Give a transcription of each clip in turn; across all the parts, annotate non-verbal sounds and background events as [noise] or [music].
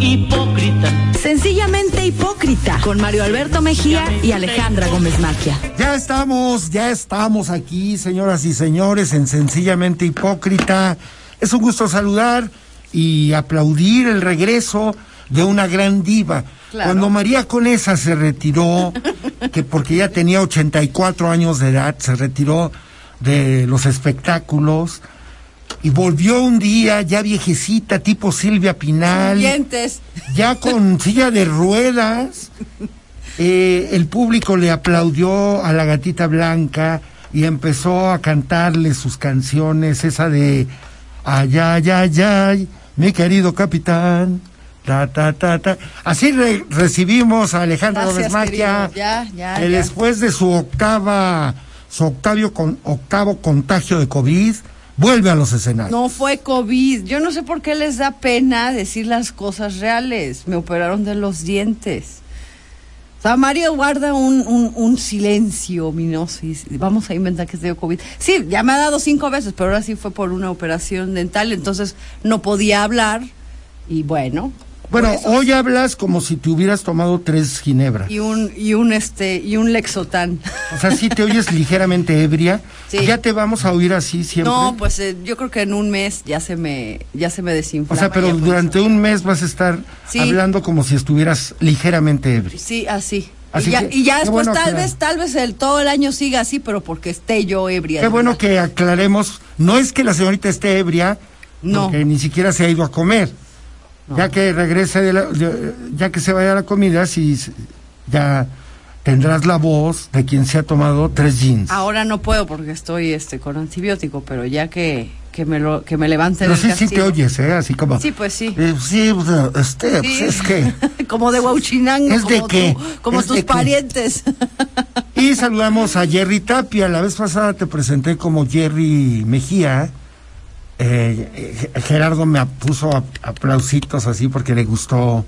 hipócrita. Sencillamente hipócrita, con Mario Alberto Mejía y Alejandra Gómez Maquia. Ya estamos, ya estamos aquí, señoras y señores, en Sencillamente Hipócrita. Es un gusto saludar y aplaudir el regreso de una gran diva. Cuando María Conesa se retiró, [laughs] que porque ya tenía 84 años de edad, se retiró de los espectáculos y volvió un día ya viejecita, tipo Silvia Pinal. Dientes. Ya con [laughs] silla de ruedas. Eh, el público le aplaudió a la gatita blanca y empezó a cantarle sus canciones, esa de ay, ay, ay, ay, mi querido capitán. Ta, ta, ta, ta. Así recibimos a Alejandro Gómez Maquia, que después de su octava, su octavio con, octavo contagio de COVID, vuelve a los escenarios. No fue COVID. Yo no sé por qué les da pena decir las cosas reales. Me operaron de los dientes. O sea, Mario guarda un, un, un silencio ominoso vamos a inventar que se dio COVID. Sí, ya me ha dado cinco veces, pero ahora sí fue por una operación dental, entonces no podía hablar y bueno. Bueno, hoy hablas como si te hubieras tomado tres ginebras. y un y un este y un lexotán. O sea, si te oyes [laughs] ligeramente ebria, Sí. ya te vamos a oír así siempre. No, pues eh, yo creo que en un mes ya se me ya se me o desinflama. sea, pero por durante un mes vas a estar Sí. hablando como si estuvieras ligeramente ebria. Sí, así. Así y ya, que, y ya después bueno tal que- vez, tal vez el todo el año siga así, pero porque esté yo ebria. Qué bueno que aclaremos, no es que la señorita esté ebria, No. porque ni siquiera se ha ido a comer. Ya que regrese, de la- de- ya que se vaya a la comida, si ya tendrás la voz de quien se ha tomado tres jeans. Ahora no puedo porque estoy este con antibiótico, pero ya que, que me lo que me levanten Pero sí, sí te oyes, ¿eh? Así como... Sí, pues sí. Eh, sí, este, pues es que... [laughs] como de Huachinango, ¿Es de como, qué? tú- como ¿Es tus de parientes. Y saludamos a Jerry Tapia. La vez pasada te presenté como Jerry Mejía. Eh, Gerardo me puso ap- aplausitos así porque le gustó,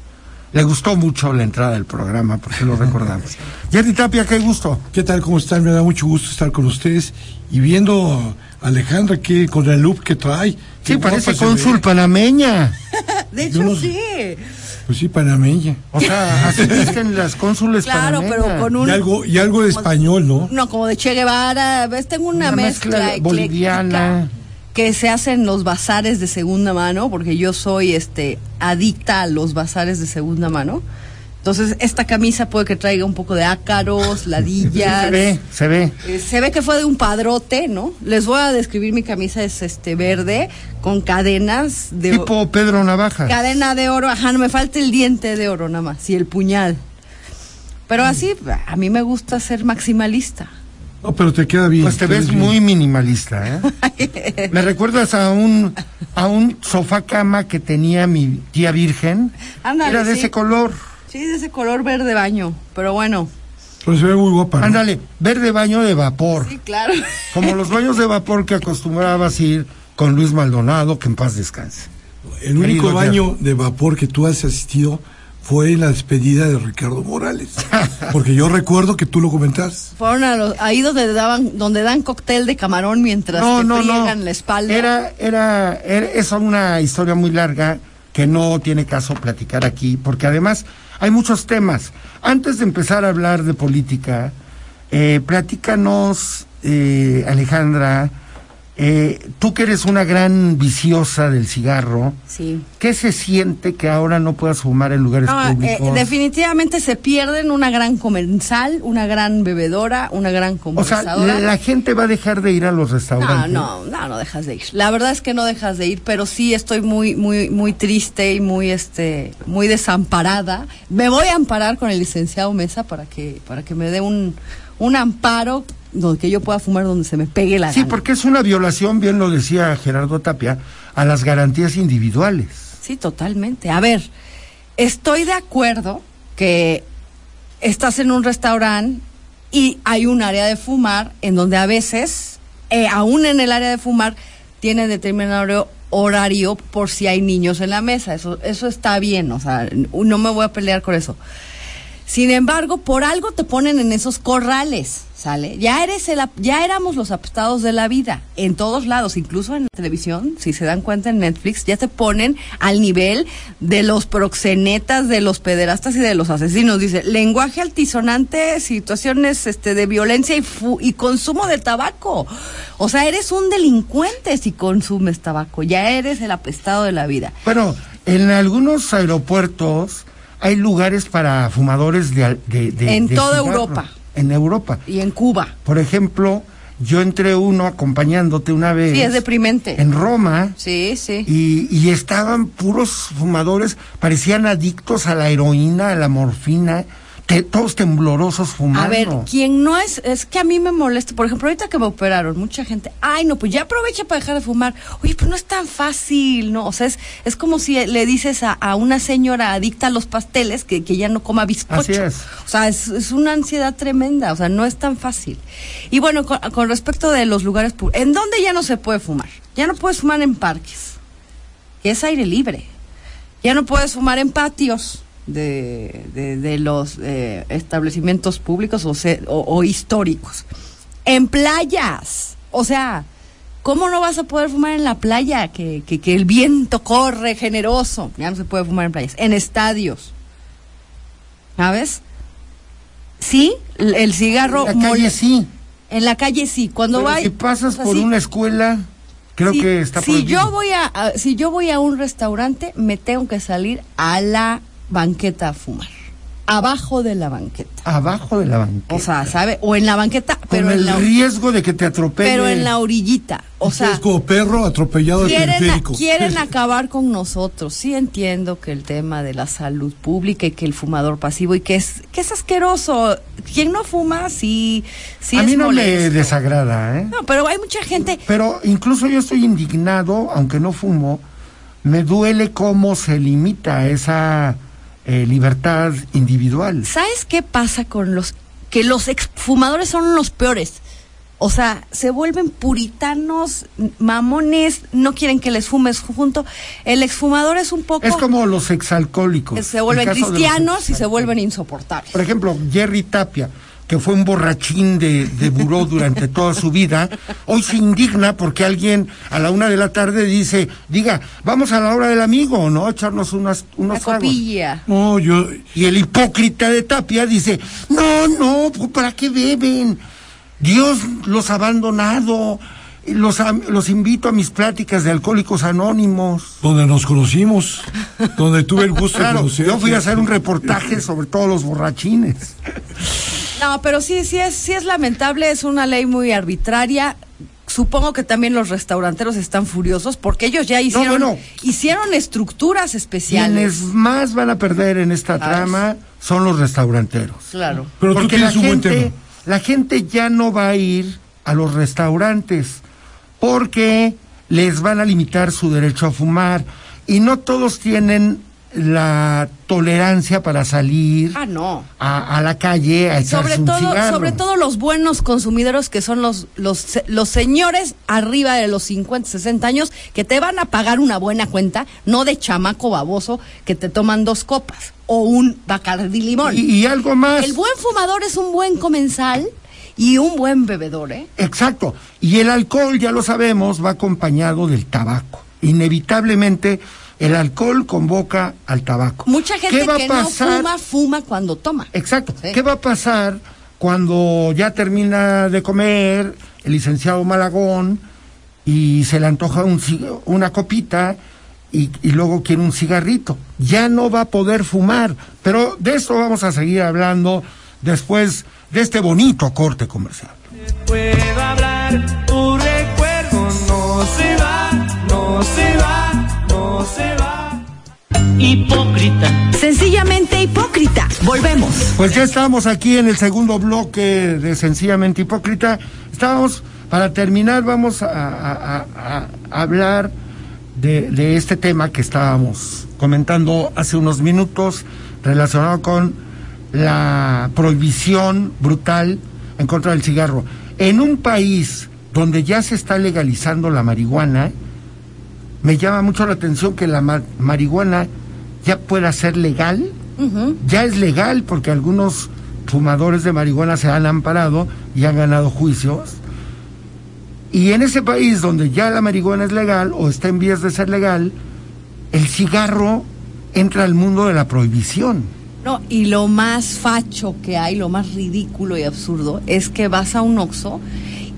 le gustó mucho la entrada del programa, porque lo recordamos. [laughs] Jerry Tapia, qué gusto. ¿Qué tal? ¿Cómo están? Me da mucho gusto estar con ustedes y viendo a Alejandra que con el look que trae. Sí, parece cónsul panameña. [laughs] De hecho, no- sí. Pues sí, panameña. O sea, [laughs] así dicen las cónsules Claro, panameñas. pero con un Y algo, y algo de español, ¿no? no como de Che Guevara, ves, tengo una, Una mezcla, mezcla boliviana. Que se hace en los bazares de segunda mano, porque yo soy este adicta a los bazares de segunda mano. Entonces, esta camisa puede que traiga un poco de ácaros, [laughs] ladillas. Se ve, se ve. Eh, se ve que fue de un padrote, ¿no? Les voy a describir mi camisa, es este verde, con cadenas de Tipo Pedro Navaja. cadena de oro, ajá, no me falta el diente de oro nada más, y el puñal. Pero así, a mí me gusta ser maximalista. No, pero te queda bien. Pues te ves muy minimalista, ¿eh? [laughs] Me recuerdas a un a un sofá cama que tenía mi tía virgen. Ándale, Era de sí. ese color. Sí, de ese color verde baño, pero bueno. Pero se ve muy guapa. ¿no? Ándale, verde baño de vapor. Sí, claro. Como los baños de vapor que acostumbrabas ir con Luis Maldonado, que en paz descanse. El único Querido baño de vapor que tú has asistido fue en la despedida de Ricardo Morales. [laughs] Porque yo recuerdo que tú lo comentaste. Fueron a los, ahí donde daban, donde dan cóctel de camarón mientras No, te no, no. la espalda. Era, era, era, es una historia muy larga que no tiene caso platicar aquí, porque además hay muchos temas. Antes de empezar a hablar de política, eh, platícanos, eh, Alejandra, eh, tú que eres una gran viciosa del cigarro, Sí. ¿qué se siente que ahora no puedas fumar en lugares No, eh, públicos? definitivamente se pierden una gran comensal, una gran bebedora, una gran o sea, conversadora. la gente va a dejar de ir a los No, restaurantes. no, no, no dejas de ir. La verdad es que no dejas de ir, pero sí estoy muy, muy, muy triste y muy, este, muy desamparada. Me voy a amparar con el licenciado Mesa para que, para que me dé un, un amparo donde que yo pueda fumar donde se me pegue la Sí, gana. porque es una violación, bien lo decía Gerardo Tapia, a las garantías individuales. Sí, totalmente. A ver, estoy de acuerdo que estás en un restaurante y hay un área de fumar en donde a veces, eh, aún en el área de fumar, tienen determinado horario, horario por si hay niños en la mesa. Eso, eso está bien, o sea, no me voy a pelear con eso. Sin embargo, por algo te ponen en esos corrales, ¿sale? Ya eres el, ya éramos los apestados de la vida, en todos lados, incluso en la televisión, si se dan cuenta en Netflix, ya te ponen al nivel de los proxenetas, de los pederastas y de los asesinos. Dice, lenguaje altisonante, situaciones este, de violencia y, fu- y consumo de tabaco. O sea, eres un delincuente si consumes tabaco, ya eres el apestado de la vida. Bueno, en algunos aeropuertos hay lugares para fumadores de, de, de- En de toda cigarro. Europa. En Europa. Y en Cuba. Por ejemplo, yo entré uno acompañándote una vez. Sí, es deprimente. En Roma. Sí, sí. Y, y estaban puros fumadores, parecían adictos a la heroína, a la morfina, te- todos temblorosos fumando. A ver, quien no es, es que a mí me molesta, por ejemplo, ahorita que me operaron, mucha gente, ay, no, pues ya aprovecha para dejar de fumar. Oye, pues no es tan fácil, ¿no? O sea, es, es como si le dices a, a una señora adicta a los pasteles que, que ya no coma bizcocho. Así es. O sea, es, es una ansiedad tremenda, o sea, no es tan fácil. Y bueno, con, con respecto de los lugares públicos, ¿en dónde ya no se puede fumar? Ya no puedes fumar en parques, que es aire libre. Ya no puedes fumar en patios de, de, de los eh, establecimientos públicos o, se- o- o históricos. En playas. O sea, ¿cómo no vas a poder fumar en la playa? Que, que, que el viento corre generoso. Ya no se puede fumar en playas. En estadios. ¿Sabes? Sí, el cigarro. En la calle mole- sí. En la calle sí. Cuando Pero va. si pasas por una escuela, creo Si- que está si prohibido. yo voy a, a- si yo voy a un restaurante me tengo que salir a la banqueta a fumar abajo de la banqueta Abajo de la banqueta. o sea sabe o en la banqueta pero con en el la riesgo de que te atropelle. pero en la orillita o sea es como perro atropellado quieren, a- quieren acabar con nosotros sí entiendo que el tema de la salud pública y que el fumador pasivo y que es que es asqueroso quien no fuma sí sí A es mí no me molesto. desagrada, ¿eh? no pero hay mucha gente Pero incluso yo estoy indignado, aunque no fumo, me duele cómo se limita esa eh, libertad individual. ¿Sabes qué pasa con los que los exfumadores son los peores? O sea, se vuelven puritanos, mamones, no quieren que les fumes junto. El exfumador es un poco Es como los exalcohólicos. se vuelven cristianos y se vuelven insoportables. Por ejemplo, Jerry Tapia, que fue un borrachín de, de buró durante toda su vida, hoy se indigna porque alguien a la una de la tarde dice, diga, vamos a la hora del amigo, ¿no? Echarnos unas, unos Una tragos". copilla. No, yo, Y el hipócrita de Tapia dice, no, no, pues, ¿para qué beben? Dios los ha abandonado. Los, los invito a mis pláticas de alcohólicos anónimos. donde nos conocimos, donde tuve el gusto de conocer. yo fui a hacer un reportaje sobre todos los borrachines. No, pero sí, sí es, sí es lamentable, es una ley muy arbitraria. Supongo que también los restauranteros están furiosos porque ellos ya hicieron, bueno. hicieron estructuras especiales. Quienes más van a perder en esta Claro. trama son los restauranteros. Claro. Pero tú Porque tienes la un buen gente, tema. la gente ya no va a ir a los restaurantes porque les van a limitar su derecho a fumar y no todos tienen la tolerancia para salir Ah, no. a, a la calle a echarse sobre un todo cigarro. sobre todo los buenos consumidores que son los los los señores arriba de los 50 60 años que te van a pagar una buena cuenta no de chamaco baboso que te toman dos copas o un bacardí limón y, y algo más. el buen fumador es un buen comensal y un buen bebedor eh Exacto. Y el alcohol, ya lo sabemos, va acompañado del tabaco. Inevitablemente, el alcohol convoca al tabaco. mucha gente ¿Qué va a que pasar? no fuma fuma cuando toma Exacto. Sí. ¿Qué va a pasar cuando ya termina de comer el licenciado Malagón y se le antoja un una copita y, y luego quiere un cigarrito? Ya no va a poder fumar. Pero de esto vamos a seguir hablando después de este bonito corte comercial. puedo hablar, Hipócrita. Sencillamente hipócrita. Volvemos. Pues ya estamos aquí en el segundo bloque de Sencillamente Hipócrita. Estábamos, para terminar, vamos a, a- a- a hablar de, de este tema que estábamos comentando hace unos minutos relacionado con la prohibición brutal en contra del cigarro. En un país donde ya se está legalizando la marihuana, me llama mucho la atención que la ma- marihuana ya pueda ser legal Ya es legal porque algunos fumadores de marihuana se han amparado y han ganado juicios. Y en ese país donde ya la marihuana es legal o está en vías de ser legal, el cigarro entra al mundo de la prohibición. No, y lo más facho que hay, lo más ridículo y absurdo, es que vas a un Oxxo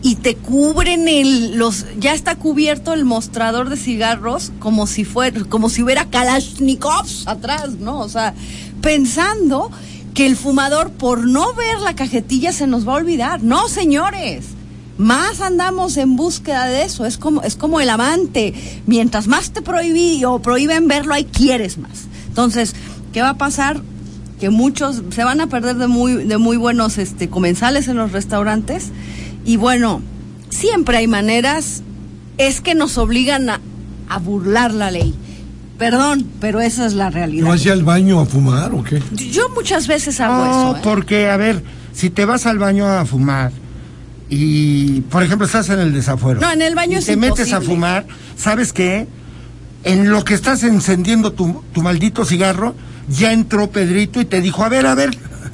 y te cubren el los ya está cubierto el mostrador de cigarros como si fuera como si hubiera Kalashnikovs atrás, ¿no? O sea, pensando que el fumador por no ver la cajetilla se nos va a olvidar. No, señores. Más andamos en búsqueda de eso, es como es como el amante, mientras más te prohibí o prohíben verlo, ahí quieres más. Entonces, ¿qué va a pasar? Que muchos se van a perder de muy de muy buenos este comensales en los restaurantes y bueno, siempre hay maneras, es que nos obligan a, a burlar la ley. Perdón, pero esa es la realidad. ¿No vas al baño a fumar o qué? Yo muchas veces hago No, eso. ¿eh? porque, a ver, si te vas al baño a fumar y, por ejemplo, estás en el desafuero. No, en el baño y es te metes a fumar, ¿sabes qué? En lo que estás encendiendo tu, tu maldito cigarro, ya entró Pedrito y te dijo, a ver, a ver,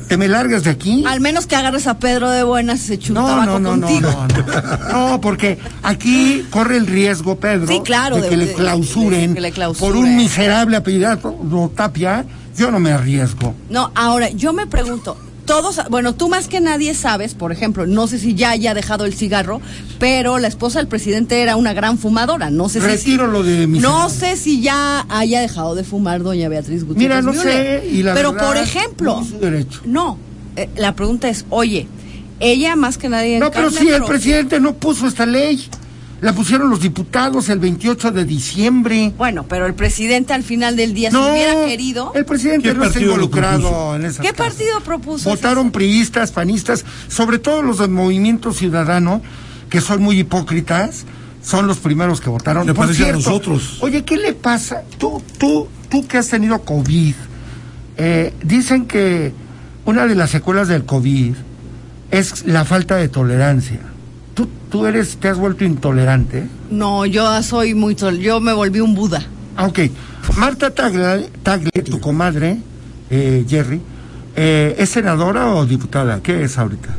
¿te me largas de aquí? Al menos que agarres a Pedro de buenas y se un No, no, no, no, contigo. no, no. No, porque aquí corre el riesgo, Pedro, Sí, claro, de de- que de- le clausuren, que le por clausuren. un miserable apellido Tapia. Yo no me arriesgo. No, ahora, yo me pregunto, todos, bueno, tú más que nadie sabes, por ejemplo, no sé si ya haya dejado el cigarro, pero la esposa del presidente era una gran fumadora, no sé si... Retiro lo de mi No señora. sé si ya haya dejado de fumar doña Beatriz Gutiérrez Mira, no Müller. sé, y la Pero verdad, por ejemplo, no es su derecho. no, eh, la pregunta es, oye, ella más que nadie... No, pero si el presidente no puso esta ley. La pusieron los diputados el 28 de diciembre. Bueno, pero el presidente al final del día, No, si hubiera querido... el presidente ¿Qué no está involucrado en esas ¿Qué partido propuso? Votaron priistas, panistas, sobre todo los del Movimiento Ciudadano, que son muy hipócritas, son los primeros que votaron. Se Por a nosotros. Oye, ¿qué le pasa? Tú, tú, tú que has tenido COVID, eh, dicen que una de las secuelas del COVID es la falta de tolerancia. ¿Tú, eres, te has vuelto intolerante? No, yo soy muy... tol- Yo me volví un Buda. Ah, ok. Marta Tagle, Tagle, tu comadre, eh, Jerry, eh, ¿es senadora o diputada? ¿Qué es ahorita?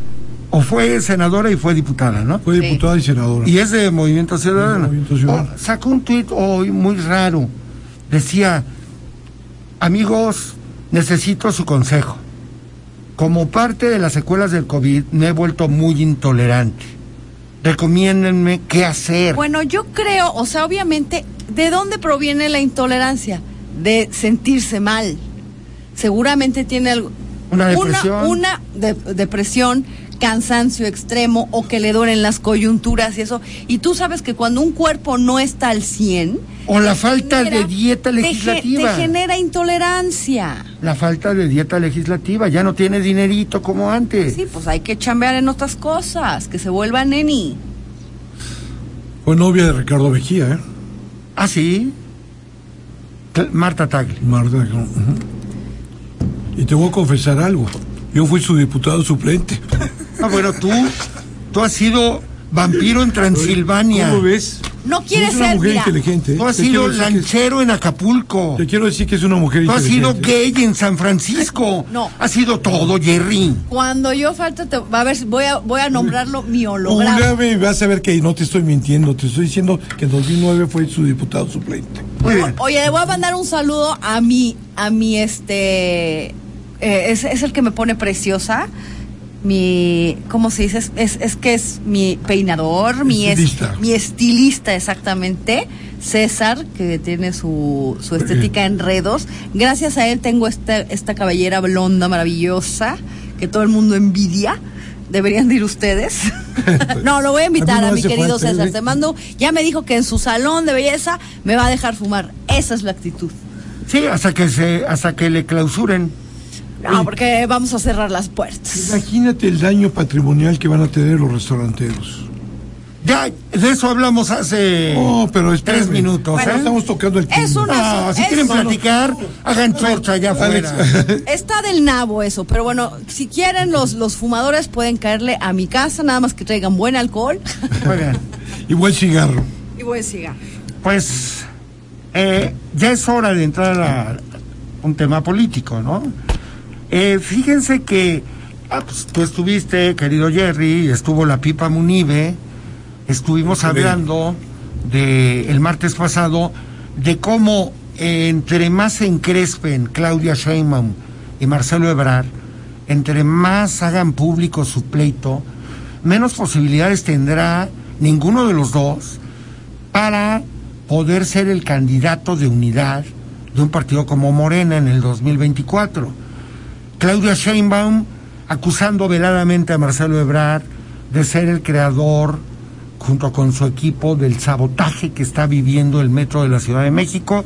O fue senadora y fue diputada, ¿no? Fue Sí. diputada y senadora. Y es de Movimiento Ciudadano. Movimiento Ciudadano. Oh, sacó un tuit hoy muy raro. Decía, amigos, necesito su consejo. Como parte de las secuelas del COVID, me he vuelto muy intolerante. Recomiéndenme qué hacer. Bueno, yo creo, o sea, obviamente, ¿de dónde proviene la intolerancia? De sentirse mal. Seguramente tiene algo. Una depresión. Una, de- depresión, cansancio extremo o que le duelen las coyunturas y eso. Y tú sabes que cuando un cuerpo no está al 100. O la te falta de dieta legislativa. Te, genera intolerancia. La falta de dieta legislativa, ya no tiene dinerito como antes. Sí, pues hay que chambear en otras cosas, que se vuelva neni. Fue novia de Ricardo Mejía, ¿eh? Ah, sí. Marta Tagle. Marta, ujú. Y te voy a confesar algo. Yo fui su diputado suplente. [laughs] Ah, bueno, tú, tú has sido vampiro en Transilvania. ¿Cómo ves? No quieres es una ser, mujer mira, inteligente. ¿eh? Tú has Te sido lanchero en Acapulco. Te quiero decir que es una mujer Tú has sido inteligente. gay en San Francisco. No. Has sido todo, Jerry. Cuando yo falte, te, a ver, voy a, voy a nombrarlo mi holograma. Vas a ver que no te estoy mintiendo. Te estoy diciendo que en 2009 fue su diputado suplente. Muy bien. Oye, le voy a mandar un saludo a mi, a mi este, eh, es, es el que me pone preciosa. Mi, ¿cómo se dice? Es, es, es que es mi peinador, mi, mi estilista exactamente, César, que tiene su, su estética enredos. Gracias a él tengo esta, esta cabellera blonda maravillosa que todo el mundo envidia. Deberían de ir ustedes. [laughs] no, lo voy a invitar A mi querido falta, César. ¿eh? Te mando, ya me dijo que en su salón de belleza me va a dejar fumar. Esa es la actitud. Sí, hasta que se, hasta que le clausuren. No, porque vamos a cerrar las puertas. Imagínate el daño patrimonial que van a tener los restauranteros. Ya, de eso hablamos hace No, pero espérame. tres minutos. Bueno, ¿eh? estamos tocando el tema. Es una- No, si Es- quieren no, no. platicar, hagan chorcha allá afuera. [laughs] Está del nabo eso, pero bueno, si quieren los, los fumadores pueden caerle a mi casa, nada más que traigan buen alcohol [laughs] Muy bien. y buen cigarro. y buen cigarro. Pues eh, ya es hora de entrar a, un tema político, ¿no? Eh, fíjense que ah, pues, tú estuviste, querido Jerry, estuvo la Pipa Munive, estuvimos hablando de el martes pasado de cómo eh, entre más se encrespen Claudia Sheinbaum y Marcelo Ebrard, entre más hagan público su pleito, menos posibilidades tendrá ninguno de los dos para poder ser el candidato de unidad de un partido como Morena en el 2024. Claudia Sheinbaum acusando veladamente a Marcelo Ebrard de ser el creador, junto con su equipo, del sabotaje que está viviendo el metro de la Ciudad de México,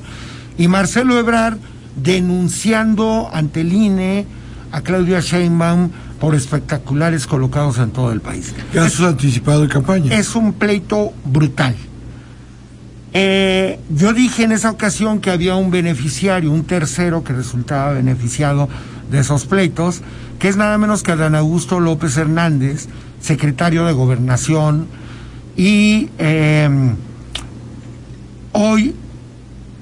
y Marcelo Ebrard denunciando ante el INE a Claudia Sheinbaum por espectaculares colocados en todo el país. Casos anticipado de campaña. Es un pleito brutal. Eh, yo dije en esa ocasión que había un beneficiario, un tercero que resultaba beneficiado de esos pleitos, que es nada menos que Adán Augusto López Hernández, secretario de Gobernación, y eh, hoy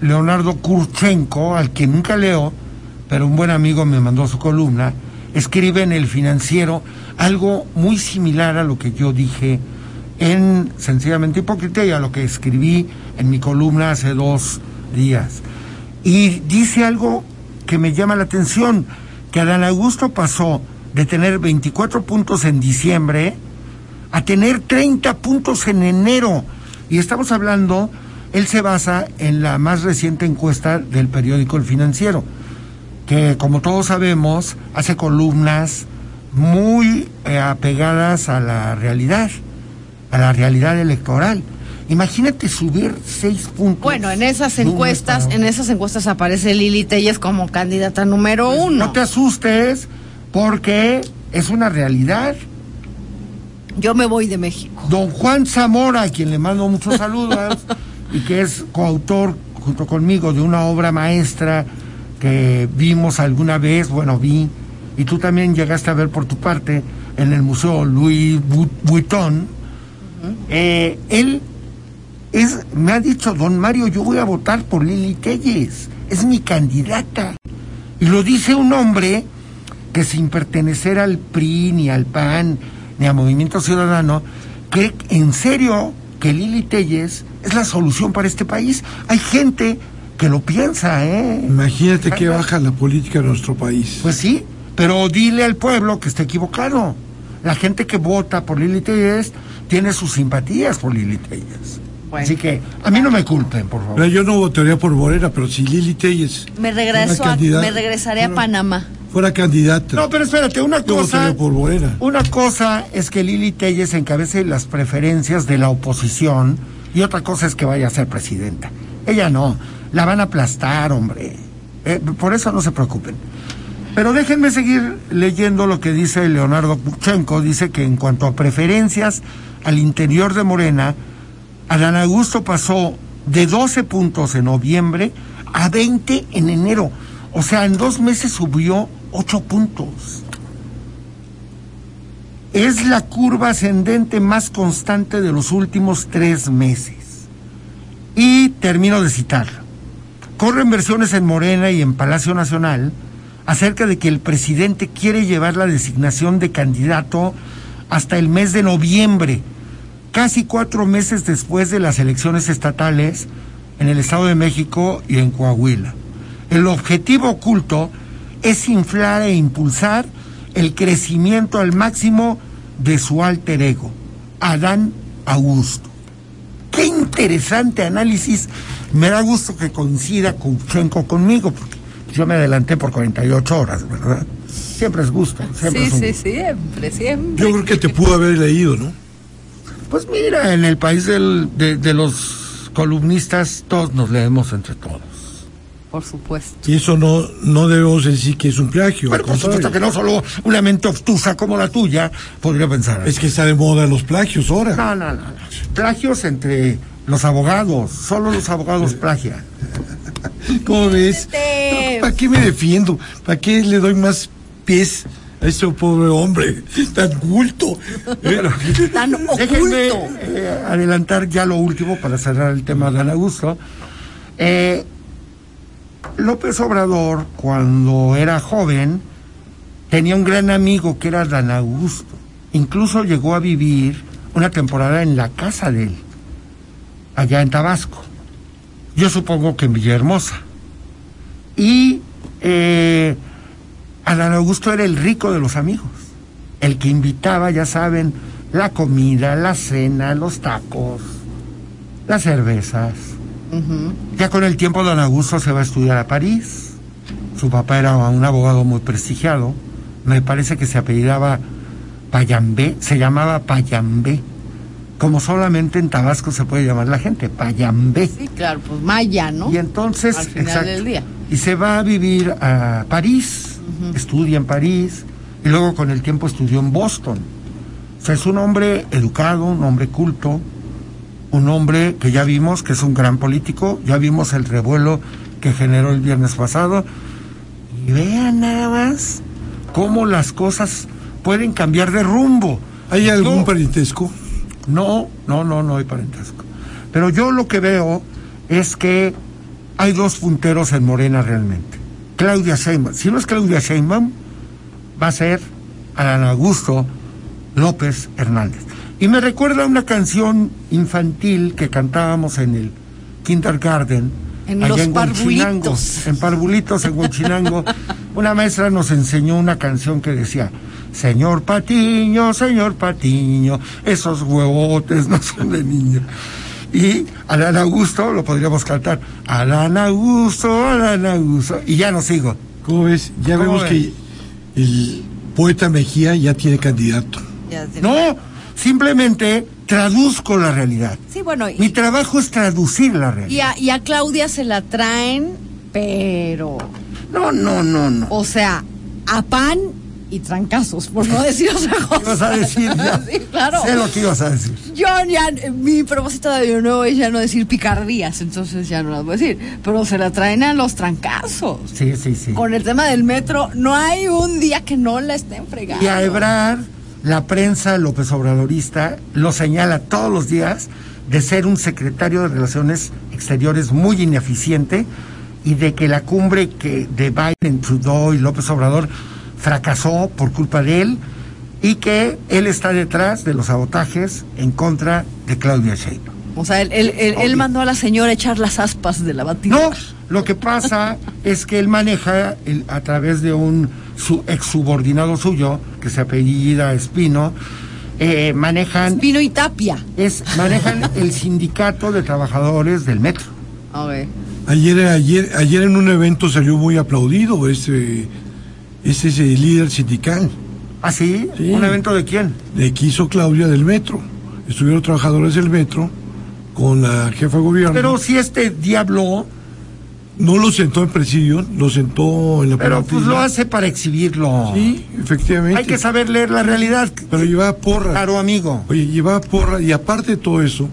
Leonardo Kurchenko, al que nunca leo, pero un buen amigo me mandó su columna, escribe en el financiero algo muy similar a lo que yo dije en Sencillamente Hipócrita y a lo que escribí en mi columna hace dos días. Y dice algo que me llama la atención, que Adán Augusto pasó de tener 24 puntos en diciembre a tener 30 puntos en enero. Y estamos hablando, él se basa en la más reciente encuesta del periódico El Financiero, que como todos sabemos hace columnas muy eh, apegadas a la realidad, a la realidad electoral. Imagínate subir seis puntos. Bueno, en esas encuestas, para en esas encuestas aparece Lili Telles como candidata número uno. Pues, No te asustes, porque es una realidad. Yo me voy de México. Don Juan Zamora, a quien le mando muchos [laughs] saludos, y que es coautor junto conmigo de una obra maestra que vimos alguna vez, bueno, vi, y tú también llegaste a ver por tu parte en el Museo Louis Vuitton. Eh, él es, me ha dicho, don Mario, yo voy a votar por Lili Telles, es mi candidata. Y lo dice un hombre que sin pertenecer al PRI, ni al PAN, ni a Movimiento Ciudadano, cree en serio que Lili Telles es la solución para este país. Hay gente que lo piensa, ¿eh? Imagínate que baja la política de nuestro país. Pues sí, pero dile al pueblo que está equivocado. La gente que vota por Lili Telles tiene sus simpatías por Lili Telles. Bueno. Así que a mí no me culpen, por favor. Mira, yo no votaría por Morena, pero si Lili Telles Me fuera regreso a, candidata- me regresaré a Panamá. fuera candidata, No, pero espérate, una yo cosa. votaría por Morena. Una cosa es que Lili Telles encabece las preferencias de la oposición y otra cosa es que vaya a ser presidenta. Ella no, la van a aplastar, hombre. Eh, por eso no se preocupen. Pero déjenme seguir leyendo lo que dice Leonardo Kuchenko. Dice que en cuanto a preferencias al interior de Morena, Adán Augusto pasó de 12 puntos en noviembre a 20 en enero. O sea, en dos meses subió 8 puntos es la curva ascendente más constante de los últimos tres meses. Y termino de citarlo. Corren versiones en Morena y en Palacio Nacional acerca de que el presidente quiere llevar la designación de candidato hasta el mes de noviembre, casi cuatro meses después de las elecciones estatales en el Estado de México y en Coahuila. El objetivo oculto es inflar e impulsar el crecimiento al máximo de su alter ego, Adán Augusto. Qué interesante análisis. Me da gusto que coincida Kuchenko conmigo, porque yo me adelanté por 48 horas, ¿verdad? Siempre es gusto. Siempre Sí, es un sí, siempre, siempre. Yo creo que te pudo haber leído, ¿no? Pues mira, en el país del- de, de los columnistas, todos nos leemos entre todos. Por supuesto. Y eso no, no debemos decir que es un plagio. Pero por supuesto que no solo una mente obtusa como la tuya podría pensar. Es que está de moda los plagios ahora. No, no, no. Plagios entre los abogados. Solo los abogados plagian. ¿Cómo ves? Este- ¿Para qué me defiendo? ¿Para qué le doy más pies ese pobre hombre tan culto? ¿Eh? [laughs] Tan Déjenme oculto. eh, adelantar ya lo último para cerrar el tema de Ana Augusto. Eh, López Obrador, cuando era joven, tenía un gran amigo que era Dan Augusto. Incluso llegó a vivir una temporada en la casa de él, allá en Tabasco. Yo supongo que en Villahermosa. Y eh, Adán Augusto era el rico de los amigos, el que invitaba, ya saben, la comida, la cena, los tacos, las cervezas. Ya con el tiempo Don Augusto se va a estudiar a París. Su papá era un abogado muy prestigiado. Me parece que se apellidaba Payambé, se llamaba Payambé. Como solamente en Tabasco se puede llamar la gente, Payambé. Sí, claro, pues Maya, ¿no? Y entonces, Al final exacto, del día. y se va a vivir a París, estudia en París, y luego con el tiempo estudió en Boston. O sea, es un hombre educado, un hombre culto, un hombre que ya vimos que es un gran político, ya vimos el revuelo que generó el viernes pasado, y vean nada más cómo las cosas pueden cambiar de rumbo. ¿Hay algún parentesco? no, no, no, no hay parentesco. Pero yo lo que veo es que hay dos punteros en Morena realmente. Claudia Sheinbaum. Si no es Claudia Sheinbaum, va a ser Adán Augusto López Hernández. Y me recuerda una canción infantil que cantábamos en el kindergarten. En allá los Huachinango, parvulitos. En Parvulitos, en Huachinango. [laughs] una maestra nos enseñó una canción que decía, Señor Patiño, señor Patiño, esos huevotes no son de niño. Y Adán Augusto lo podríamos cantar, Adán Augusto, Adán Augusto, y ya no sigo. ¿Cómo ves? Ya ¿Cómo vemos ves? que el poeta Mejía ya tiene candidato. Ya se- No, simplemente traduzco la realidad. Sí, bueno, Mi y, trabajo es traducir la y realidad. a, y a Claudia se la traen, pero, No, no, no, no. o sea, a pan y trancazos, por no decir otra ¿Qué cosa. ibas a decir? Ya [laughs] sí, claro. Sé lo que ibas a decir. Yo ya, mi propósito de año nuevo es ya no decir picardías, entonces ya no las voy a decir, pero se la traen a los trancazos. Sí, sí, sí. Con el tema del metro, no hay un día que no la estén fregando. Y a Ebrard, la prensa López Obradorista lo señala todos los días de ser un secretario de Relaciones Exteriores muy ineficiente y de que la cumbre que de Biden, Trudeau y López Obrador fracasó por culpa de él y que él está detrás de los sabotajes en contra de Claudia Sheinbaum. O sea, él, él- él- mandó a la señora a echar las aspas de la batidora. No, lo que pasa es que él maneja el- a través de un su ex subordinado suyo, que se apellida Espino, eh, manejan, Pino y Tapia. es, manejan el sindicato de trabajadores del metro. Ok. Ayer, ayer, ayer en un evento salió muy aplaudido ese, ese, ese líder sindical. ¿Ah, sí? Sí. ¿Un evento de quién? Le quiso Claudia del metro. Estuvieron trabajadores del metro con la jefa de gobierno. Pero si este diablo, no lo sentó en presidio, lo sentó en la pero pues lo hace para exhibirlo. Sí, efectivamente. Hay que saber leer la realidad. Pero llevaba porra. Claro, amigo. Oye, llevaba porra y aparte de todo eso,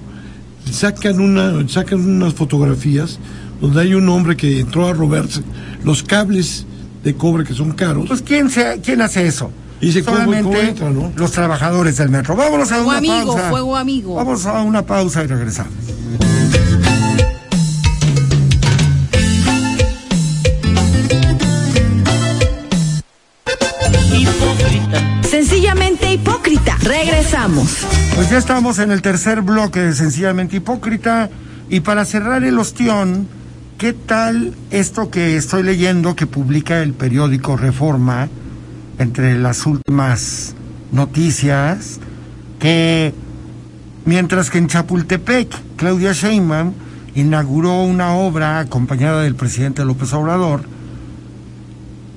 sacan una, sacan unas fotografías donde hay un hombre que entró a robarse los cables de cobre que son caros. Pues ¿quién, se, quién hace eso? Y ¿cómo- Solamente cómo entra, no? los trabajadores del metro. Vámonos a Fuego una amigo, pausa. fuego amigo. Vamos a una pausa y regresamos. Hipócrita. Sencillamente hipócrita. Regresamos. Pues ya estamos en el tercer bloque de Sencillamente Hipócrita. Y para cerrar el ostión, ¿qué tal esto que estoy leyendo que publica el periódico Reforma, entre las últimas noticias, que mientras que en Chapultepec, Claudia Sheinbaum inauguró una obra acompañada del presidente López Obrador,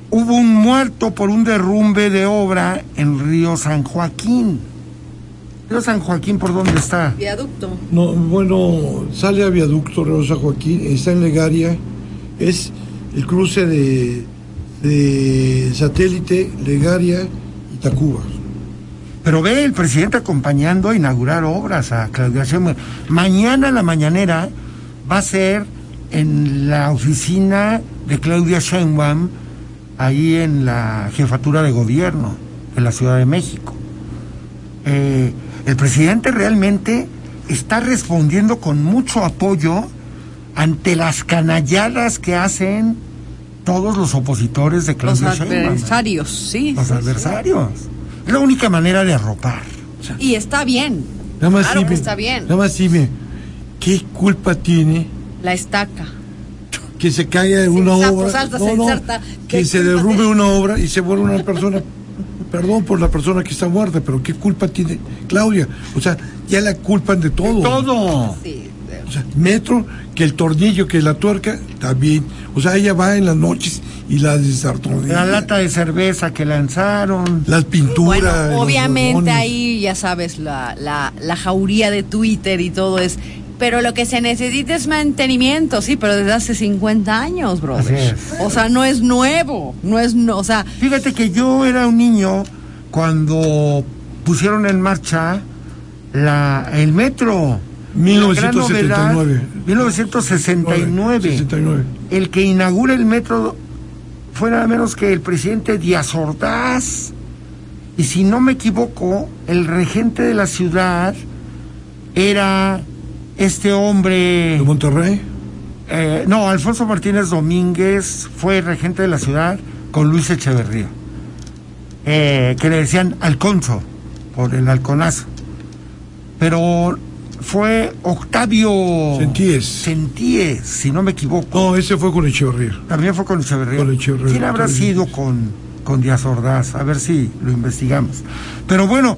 hubo un muerto por un derrumbe de obra en Río San Joaquín. Río San Joaquín, ¿por dónde está? Viaducto. No, bueno, sale a viaducto Rosa Joaquín, está en Legaria, es el cruce de, de satélite, Legaria y Tacuba. Pero ve el presidente acompañando a inaugurar obras a Claudia Sheinbaum. Mañana la mañanera va a ser en la oficina de Claudia Sheinbaum, ahí en la jefatura de gobierno de la Ciudad de México. Eh, el presidente realmente está respondiendo con mucho apoyo ante las canalladas que hacen todos los opositores de Los Claudia Sheinbaum. adversarios, sí. Los sí, sí. adversarios. Es la única manera de arropar. Y está bien. Nada más claro que dime, está bien. Nada más dime, ¿qué culpa tiene La estaca. que se caiga una obra? salta, se inserta. que ¿Qué se derrumbe una obra y se vuelva una persona. Perdón por la persona que está muerta, pero ¿qué culpa tiene Claudia? O sea, ya la culpan de todo. Todo. Sí, de- O sea, metro, que el tornillo, que la tuerca, también. O sea, ella va en las noches y la desartonilla. La lata de cerveza que lanzaron. Las pinturas. Bueno, obviamente ahí ya sabes la, la, la jauría de Twitter y todo es. Pero lo que se necesita es mantenimiento, sí, pero desde hace 50 años, brother. Así es. O sea, no es nuevo, no es, no, o sea, Fíjate que yo era un niño cuando pusieron en marcha la, el metro. La gran novedad, 1979. 1969. 69. El que inaugura el metro fue nada menos que el presidente Díaz Ordaz. Y si no me equivoco, el regente de la ciudad era este hombre. ¿De Monterrey? Eh, no, Alfonso Martínez Domínguez fue regente de la ciudad con Luis Echeverría, eh, que le decían Alconso, por el halconazo. Pero fue Octavio Sentíes. Sentíes, si no me equivoco. No, ese fue con Echeverría. También fue con Echeverría. Con Echeverría, ¿Quién habrá sido con, con Díaz Ordaz? A ver si lo investigamos. Pero bueno,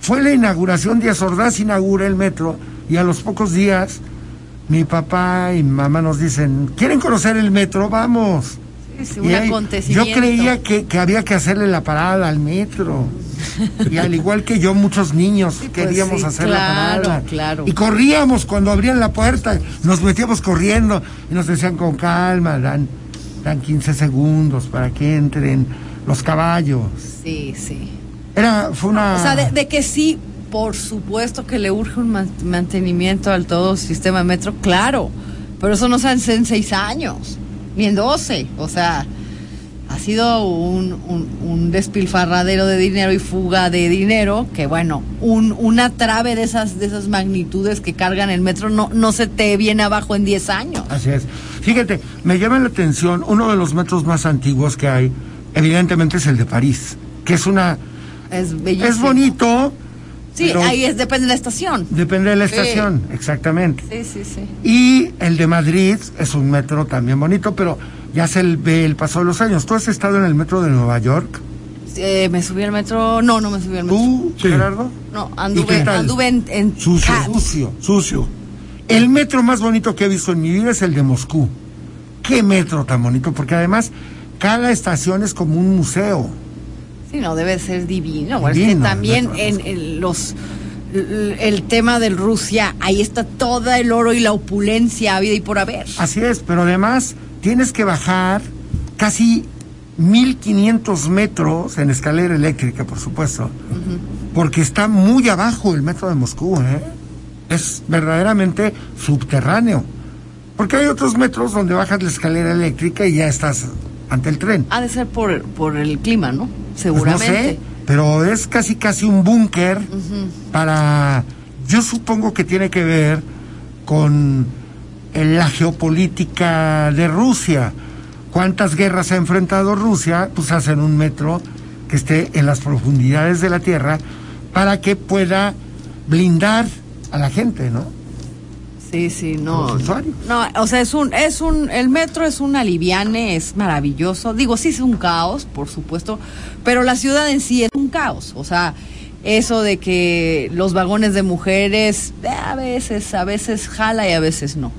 fue la inauguración, Díaz Ordaz inaugura el metro y a los pocos días mi papá y mi mamá nos dicen, ¿quieren conocer el metro? Vamos. es un ahí- acontecimiento. Yo creía que, que había que hacerle la parada al metro. Y al igual que yo, muchos niños pues queríamos sí, hacer claro, la parada. claro. Y corríamos cuando abrían la puerta, nos metíamos corriendo y nos decían con calma, dan, dan 15 segundos para que entren los caballos. Sí, sí. Era, fue una... O sea, de, de que sí, por supuesto que le urge un man- mantenimiento al todo sistema metro, claro, pero eso no se hace en seis años, ni en doce, o sea, ha sido un, un- un despilfarradero de dinero y fuga de dinero, que bueno, un, una trave de esas, de esas magnitudes que cargan el metro no, no se te viene abajo en 10 años. Así es. Fíjate, me llama la atención, uno de los metros más antiguos que hay, evidentemente es el de París, que es una... Es bellísimo. Es bonito. Sí, pero ahí es, depende de la estación. Depende de la Sí. estación, exactamente. Sí, sí, sí. Y el de Madrid es un metro también bonito, pero ya se ve el paso de los años. ¿Tú has estado en el metro de Nueva York? Eh, me subí al metro, no, no me subí al metro. ¿Tú, Sí. Gerardo? No, ¿Y qué anduve, anduve en, en Sucio, sucio. Sucio. El metro más bonito que he visto en mi vida es el de Moscú. ¿Qué metro tan bonito? Porque además cada estación es como un museo. Sí, no, debe ser divino. Bueno, es que Divino, también en, en los el, el tema del Rusia, ahí está todo el oro y la opulencia habida y por haber. Así es, pero además tienes que bajar casi 1500 metros en escalera eléctrica, por supuesto, porque está muy abajo el metro de Moscú, ¿eh? Es verdaderamente subterráneo. Porque hay otros metros donde bajas la escalera eléctrica y ya estás ante el tren. Ha de ser por, por el clima, ¿no? Pues Seguramente. no sé, pero es casi casi un búnker para yo supongo que tiene que ver con la geopolítica de Rusia. ¿Cuántas guerras ha enfrentado Rusia? Pues hacen un metro que esté en las profundidades de la tierra para que pueda blindar a la gente, ¿no? Sí, sí, no. No, o sea, es un, es un, el metro es un aliviane, es maravilloso. Digo, sí es un caos, por supuesto, pero la ciudad en sí es un caos. O sea, eso de que los vagones de mujeres, eh, a veces, a veces jala y a veces no.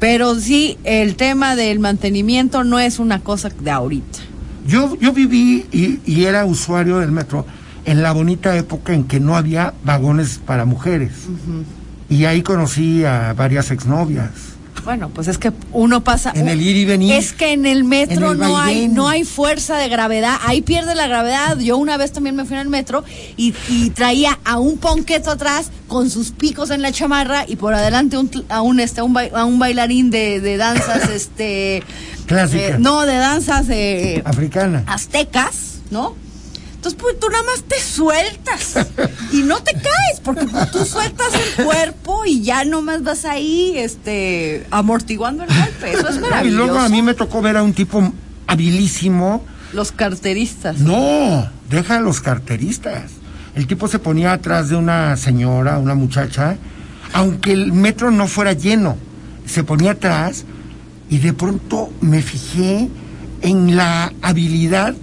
Pero sí, el tema del mantenimiento no es una cosa de ahorita. Yo, yo viví y, y era usuario del metro en la bonita época en que no había vagones para mujeres. Y ahí conocí a varias exnovias. Bueno, pues es que uno pasa. En el ir y venir. Es que en el metro En el no hay, no hay fuerza de gravedad. Ahí pierde la gravedad. Yo una vez también me fui en el metro y, y traía a un ponqueto atrás con sus picos en la chamarra y por adelante un, a un este a un, a un bailarín de, de danzas [laughs] este Clásicas. eh, no de danzas eh, Africana. aztecas, ¿no? Entonces pues tú nada más te sueltas [laughs] y no te caes, porque pues, tú sueltas el cuerpo y ya nomás vas ahí, este, amortiguando el golpe. Eso es [laughs] Y maravilloso. luego a mí me tocó ver a un tipo habilísimo. Los carteristas. No, deja a los carteristas. El tipo se ponía atrás de una señora, una muchacha, aunque el metro no fuera lleno. Se ponía atrás y de pronto me fijé en la habilidad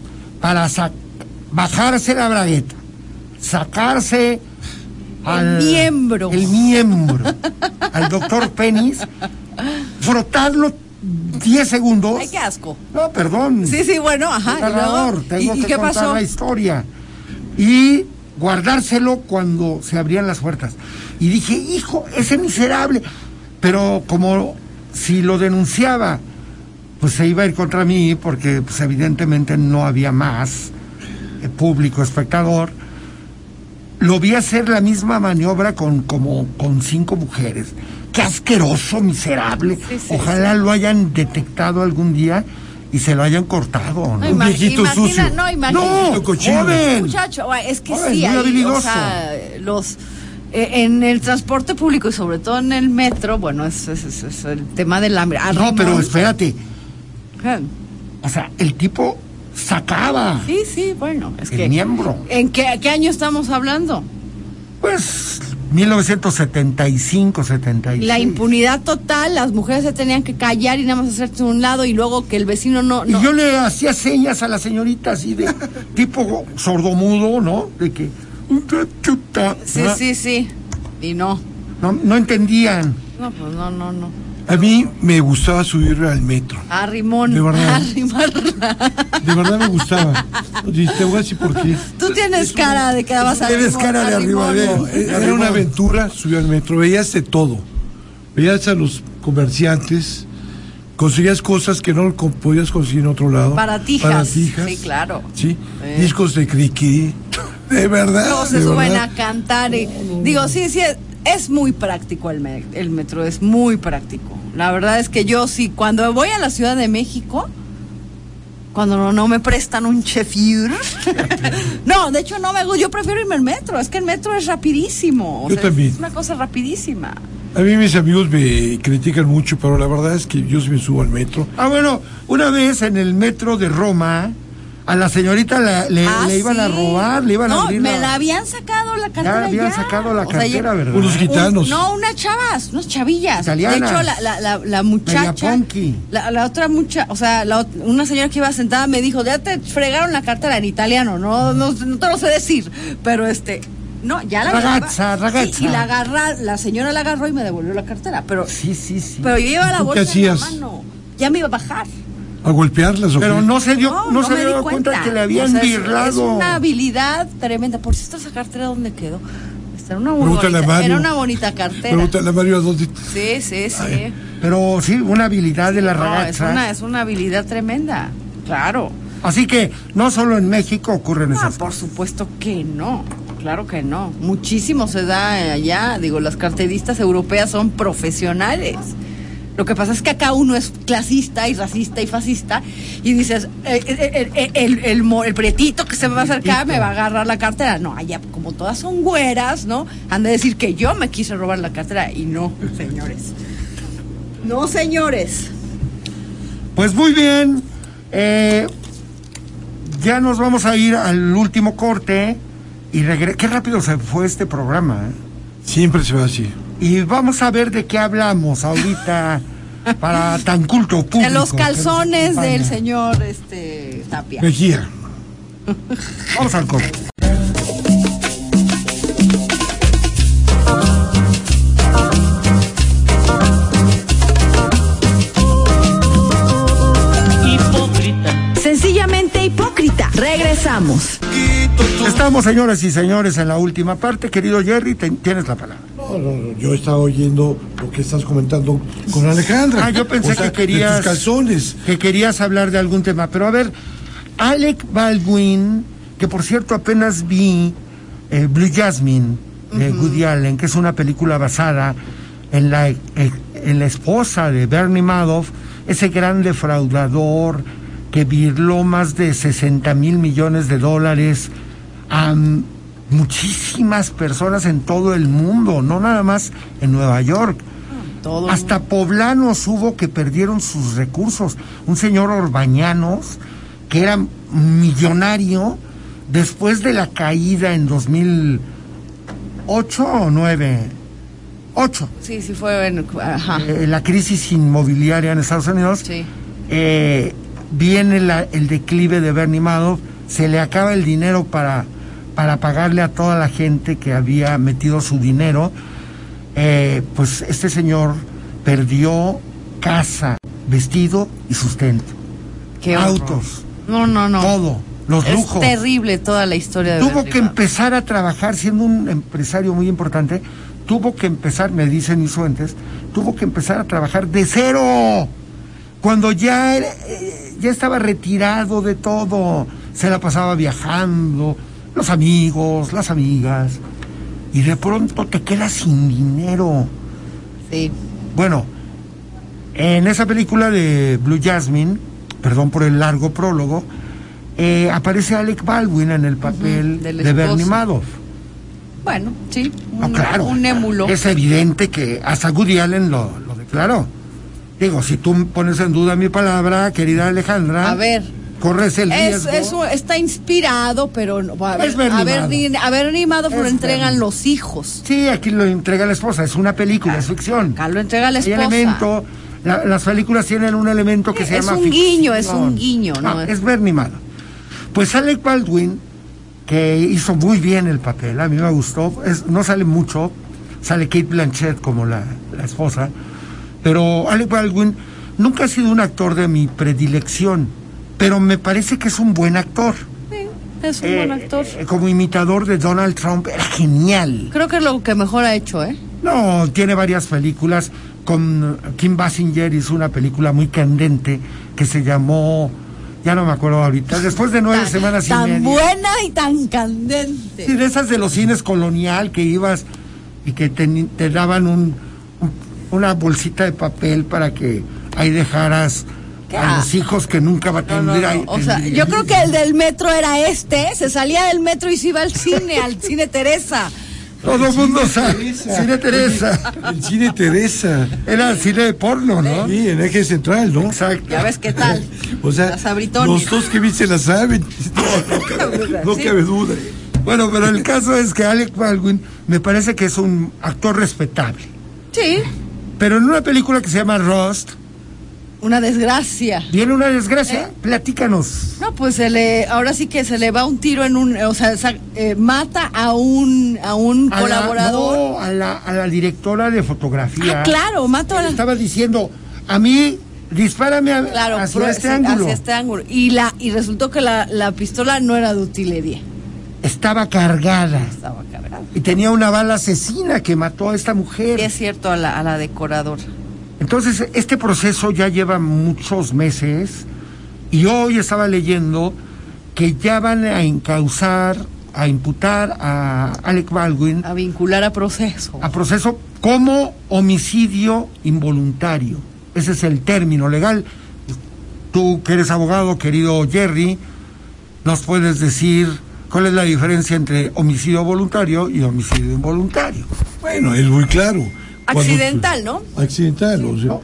para sa- bajarse la bragueta, sacarse al miembro. el miembro, al doctor Penis, frotarlo 10 segundos. Ay, qué asco. No, perdón. Sí, sí, bueno, ajá. Y luego- narrador, ¿y- tengo ¿Y, que qué contar pasó? la historia. Y guardárselo cuando se abrían las puertas. Y dije, hijo, ese miserable. Pero como si lo denunciaba, pues se iba a ir contra mí, porque pues, evidentemente no había más público, espectador. Lo vi hacer la misma maniobra con como con cinco mujeres. Qué asqueroso, miserable. Sí, sí, Ojalá lo hayan detectado algún día y se lo hayan cortado. ¿no? No, Un viejito imagina- sucio. No, imagina. No, cochino. joven. Muchacho, es que Joven, sí, o sea, los eh, en el transporte público y sobre todo en el metro, bueno, es, es- es- es el tema del hambre. Ah, No, pero espérate. O sea, el tipo sacaba Sí, sí, bueno, es el que miembro. ¿En qué, qué año estamos hablando? Pues 1975, 76. La impunidad total, las mujeres se tenían que callar y nada más hacerse un lado y luego que el vecino no... Y yo le hacía señas a la señorita así de [laughs] tipo sordomudo, ¿no? De que. Sí, sí, sí. Y no. No, no entendían. No, pues no, no, no. A mí me gustaba subir al metro. A Rimón. De verdad. a Rimar. De verdad me gustaba. Y te voy a decir por qué. Tú tienes cara de que vas a Tienes cara de arriba, Eh, Era una aventura, subir al metro, veías de todo. Veías a los comerciantes, conseguías cosas que no podías conseguir en otro lado. Baratijas. Baratijas. Sí, claro. Sí, Eh. discos de criqui. [laughs] De verdad. Todos se de suben verdad. a cantar. Y, digo, sí, sí, es, muy práctico el, me- el metro, es muy práctico. La verdad es que yo sí, cuando voy a la Ciudad de México, cuando no, no me prestan un chefir. [laughs] no, de hecho no me gusta, yo prefiero irme al metro, es que el metro es rapidísimo. o Yo sea, también. Es una cosa rapidísima. A mí mis amigos me critican mucho, pero la verdad es que yo sí me subo al metro. Ah, bueno, una vez en el metro de Roma, a la señorita la- le, Ah, le iban a robar, le iban no, a abrir me la habían sacado la cartera. habían ya. sacado la O sea, cartera, ¿verdad? Unos gitanos. Un- no, unas chavas, unas chavillas. Italianas. De hecho, la, la, la, la muchacha. La, la otra mucha, o sea, una señora que iba sentada me dijo, ya te fregaron la cartera en italiano, no, no, no te lo sé decir, pero este, no, ya la Ragazza, ragazza. Sí, y la agarra, la señora la agarró y me devolvió la cartera, pero, Sí, sí, sí. pero yo llevaba la ¿Tú qué bolsa en la mano, ya me iba a bajar. A golpearlas o Pero qué? no se dio, no, se me había di dado cuenta. que le habían O sea, es- una habilidad tremenda. Por cierto, esa cartera, ¿dónde quedó? Era una, bonita, Mario. era una bonita cartera. Pregúntale a Mario a dónde. Sí, sí, sí. Pero sí, una habilidad de la No, es, una, es una habilidad tremenda. Claro. Así que no solo en México ocurren Ah, esas por cosas. supuesto que no. Claro que no. Muchísimo se da allá. Digo, las carteristas europeas son profesionales. Lo que pasa es que acá uno es clasista y racista y fascista y dices, eh, eh, eh, el, el, mo- el prietito que se me va a acercar me va a agarrar la cartera. No, allá como todas son güeras, ¿no? Han de decir que yo me quise robar la cartera y no, señores. No, señores. Pues muy bien. eh, ya nos vamos a ir al último corte. Y regre- Qué rápido se fue este programa. ¿eh? Siempre se va así. Y vamos a ver de qué hablamos ahorita [laughs] para tan culto público. De los calzones del señor este, Tapia. Mejía. [laughs] Vamos al corte. Hipócrita. Sencillamente hipócrita. Regresamos. Estamos, señoras y señores, en la última parte. Querido Jerry, te- tienes la palabra. No, no, no, yo estaba oyendo lo que estás comentando con Alejandra. Ah, yo pensé O sea, que querías. De tus calzones. Que querías hablar de algún tema. Pero a ver, Alec Baldwin, que por cierto apenas vi eh, Blue Jasmine de Woody Allen, que es una película basada en la, eh, en la esposa de Bernie Madoff, ese gran defraudador que virló más de 60 mil millones de dólares a mm, muchísimas personas en todo el mundo, no nada más en Nueva York. Todo Hasta poblanos hubo que perdieron sus recursos. Un señor Orbañanos, que era millonario, después de la caída en 2008 o 9, 8, Sí, sí fue en, ajá. eh, la crisis inmobiliaria en Estados Unidos, Sí. eh, viene la- el declive de Bernie Madoff, se le acaba el dinero para, para pagarle a toda la gente que había metido su dinero, eh, pues este señor perdió casa, vestido y sustento, Qué autos, No, no, no. todo, los es lujos. terrible toda la historia de Tuvo que empezar a trabajar, siendo un empresario muy importante, tuvo que empezar, me dicen mis fuentes, tuvo que empezar a trabajar de cero. Cuando ya, era- eh, ya estaba retirado de todo, se la pasaba viajando, los amigos, las amigas, y de pronto te quedas sin dinero. Sí. Bueno, en esa película de Blue Jasmine, perdón por el largo prólogo, eh, aparece Alec Baldwin en el papel de Bernie. Madoff. Bueno, sí. Un, No, claro. un émulo. Es evidente que hasta Woody Allen lo, lo declaró. Digo, si tú pones en duda mi palabra, querida Alejandra, A ver. Corres el Es, riesgo. es un- está inspirado, pero a ver, a ver, a ver, ni Madoff lo Es entregan los hijos. Sí, aquí lo entrega la esposa, es una película, es ficción. Acá lo entrega la Hay esposa. elemento, la- las películas tienen un elemento que se Es llama un guiño, es un guiño, ¿no? es Bernie. Pues Alec Baldwin, que hizo muy bien el papel, a mí me gustó, es- no sale mucho, sale Kate Blanchett como la, la esposa, pero Alec Baldwin nunca ha sido un actor de mi predilección, pero me parece que es un buen actor. Sí, es un buen Eh, actor. eh, como imitador de Donald Trump, era genial. Creo que es lo que mejor ha hecho, ¿eh? No, tiene varias películas. Con Kim Basinger hizo una película muy candente que se llamó, ya no me acuerdo ahorita, después de nueve Tan- semanas y Tan media. buena y tan candente. Sí, de esas de los cines colonial que ibas y que te, te daban un, un- una bolsita de papel para que ahí dejaras. A los hijos que nunca va a No, no, tener. no. O sea, yo creo que el del metro era este, se salía del metro y se iba al cine, al cine Teresa. [laughs] Todo el mundo sabe. Teresa. Cine Teresa. El cine Teresa. Era cine de porno, ¿no? Sí, en eje central, ¿no? Exacto. Ya ves qué tal. O sea, Las abritones. los dos que viste la saben. [laughs] No, no cabe duda. Bueno, pero el caso es que Alec Baldwin me parece que es un actor respetable. Sí, Pero en una película que se llama Rust, una desgracia. viene una desgracia. ¿Eh? Platícanos. No, pues se le, ahora sí que se le va un tiro en un, o sea, sa- eh, mata a un, a un A la- colaborador. no, a la, a la directora de fotografía. Ah, claro, mata a la, Estaba diciendo, a mí, dispárame a- claro, hacia pro- este ángulo. hacia este ángulo. Y la, y resultó que la, la pistola no era de utilería, Estaba cargada. estaba cargada. Y tenía una bala asesina que mató a esta mujer. Y es cierto a la, a la decoradora. Entonces, este proceso ya lleva muchos meses y hoy estaba leyendo que ya van a encauzar, a imputar a Alec Baldwin A vincular a proceso. a proceso como homicidio involuntario. Ese es el término legal. Tú que eres abogado, querido Jerry, nos puedes decir cuál es la diferencia entre homicidio voluntario y homicidio involuntario. Bueno, es muy claro. Accidental, ¿no? Accidental, o sea. No,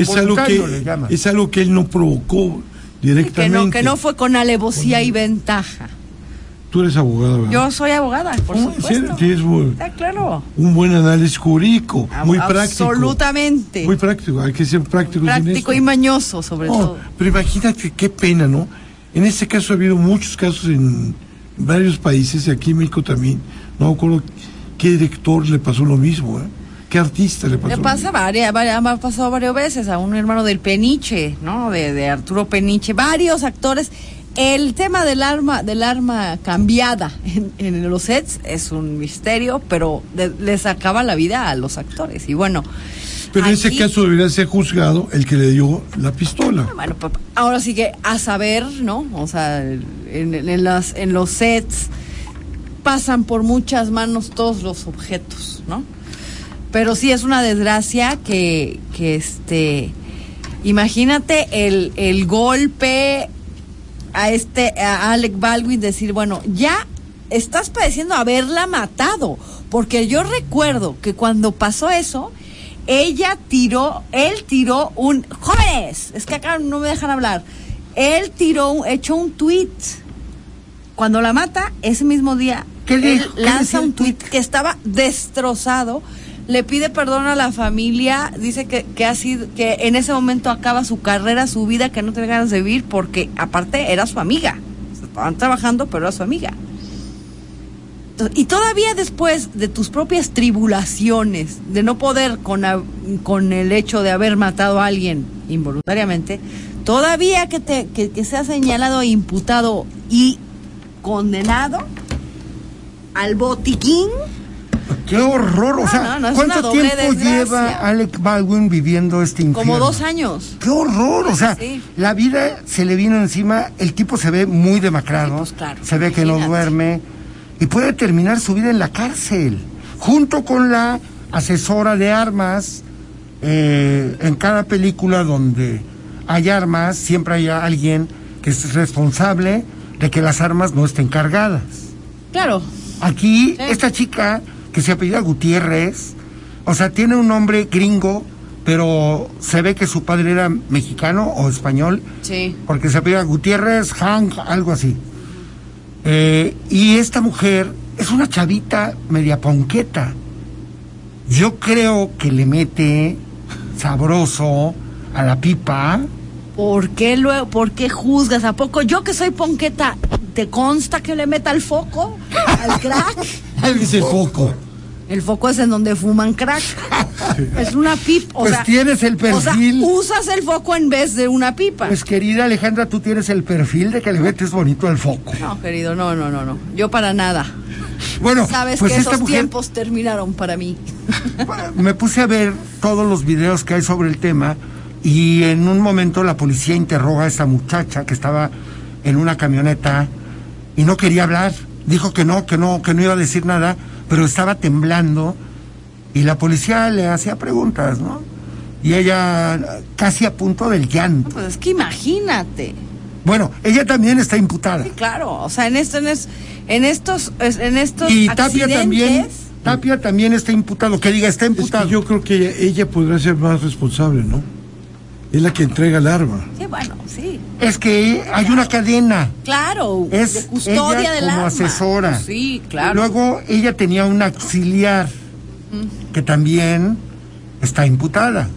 Es algo, que, es algo que él no provocó Que directamente. no, que no fue con alevosía y ventaja. Tú eres abogado, ¿verdad? Yo soy abogada, por Oh, supuesto. Tienes muy- Ah, claro. un buen análisis jurídico, muy práctico. Absolutamente. Muy práctico, hay que ser Práctico esto. y mañoso, sobre No, todo. pero imagínate qué pena, ¿no? En este caso ha habido muchos casos en varios países, y aquí en México también. No me acuerdo qué director le pasó lo mismo, ¿eh? ¿Qué artista le pasó Le pasa varias, ha pasado varias veces a un hermano del Peniche, ¿no? De, de Arturo Peniche, varios actores. El tema del arma, del arma cambiada en, en los sets es un misterio, pero de- les acaba la vida a los actores. Y bueno, Pero en ese caso debería ser juzgado el que le dio la pistola. Bueno, pues, ahora sí que a saber, ¿no? O sea, en, en las, en los sets pasan por muchas manos todos los objetos, ¿no? Pero sí es una desgracia que, que este, imagínate el, el golpe a este, a Alec Baldwin decir, bueno, ya estás padeciendo haberla matado. Porque yo recuerdo que cuando pasó eso, ella tiró, él tiró un. ¡Jóvenes! Es que acá no me dejan hablar. Él tiró, echó un tweet. Cuando la mata, ese mismo día, ¿Qué él lanza un tweet que estaba destrozado. Le pide perdón a la familia, dice que, que ha sido, que en ese momento acaba su carrera, su vida, que no tiene ganas de vivir, porque aparte era su amiga. Estaban trabajando, pero era su amiga. Y todavía después de tus propias tribulaciones, de no poder con, con el hecho de haber matado a alguien involuntariamente, todavía que, te, que, señalado e imputado y condenado al botiquín, Qué horror, o sea, no, no, es ¿cuánto tiempo desgracia. lleva Alec Baldwin viviendo este infierno? como dos años. Qué horror, o sea, Sí. la vida se le vino encima, el tipo se ve muy demacrado, Sí, pues, claro, se ve que no duerme y puede terminar su vida en la cárcel, junto con la asesora de armas. eh, en cada película donde hay armas, siempre hay alguien que es responsable de que las armas no estén cargadas. Claro, Aquí, Sí. esta chica que se apellida Gutiérrez, o sea, tiene un nombre gringo, pero se ve que su padre era mexicano o español, sí. porque se apellida Gutiérrez, Hank, algo así. Eh, y esta mujer es una chavita media ponqueta. Yo creo que le mete sabroso a la pipa. ¿Por qué, luego, ¿Por qué juzgas? ¿A poco yo que soy ponqueta, te consta que le meta el foco al crack? [laughs] Es el foco. El foco es en donde fuman crack. [laughs] Es una pipa. Pues sea, tienes el O sea, perfil. usas el foco en vez de una pipa. Pues querida Alejandra, tú tienes el perfil de que le metes bonito al foco. no, querido, no, no, no, no. Yo para nada. Bueno, Sabes pues que esos mujer tiempos terminaron para mí. [laughs] me puse a ver todos los videos que hay sobre el tema y en un momento la policía interroga a esta muchacha que estaba en una camioneta y no quería hablar. Dijo que no, que no, que no iba a decir nada, pero estaba temblando y la policía le hacía preguntas, ¿no? Y ella casi a punto del llanto. Pues es que imagínate. Bueno, ella también está imputada. Sí, claro. O sea, en esto, en, es- en estos, es- en estos Y Tapia también, accidentes, Tapia también está imputado, que diga, está Es imputado. que yo creo que ella, ella podría ser más responsable, ¿no? Es la que entrega el arma. Sí, bueno, sí. Es que hay una cadena. Claro. Es de custodia ella del como arma. asesora. Sí, claro. Luego ella tenía una auxiliar que también está imputada.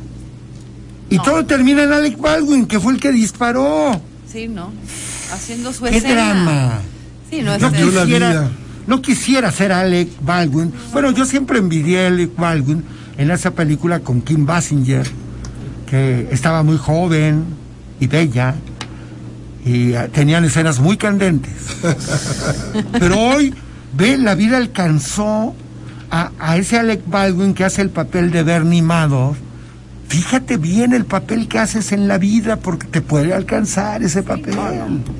Y No. todo termina en Alec Baldwin, que fue el que disparó. Sí, ¿no? Haciendo su ¡Qué escena. drama! Sí, no es No quisiera, vida. no quisiera ser Alec Baldwin. Bueno, yo siempre envidié a Alec Baldwin en esa película con Kim Basinger, que estaba muy joven y bella, y ah, tenían escenas muy candentes. [laughs] Pero hoy, ve, la vida alcanzó a, a ese Alec Baldwin que hace el papel de Bernie Madoff. Fíjate bien el papel que haces en la vida porque te puede alcanzar ese papel.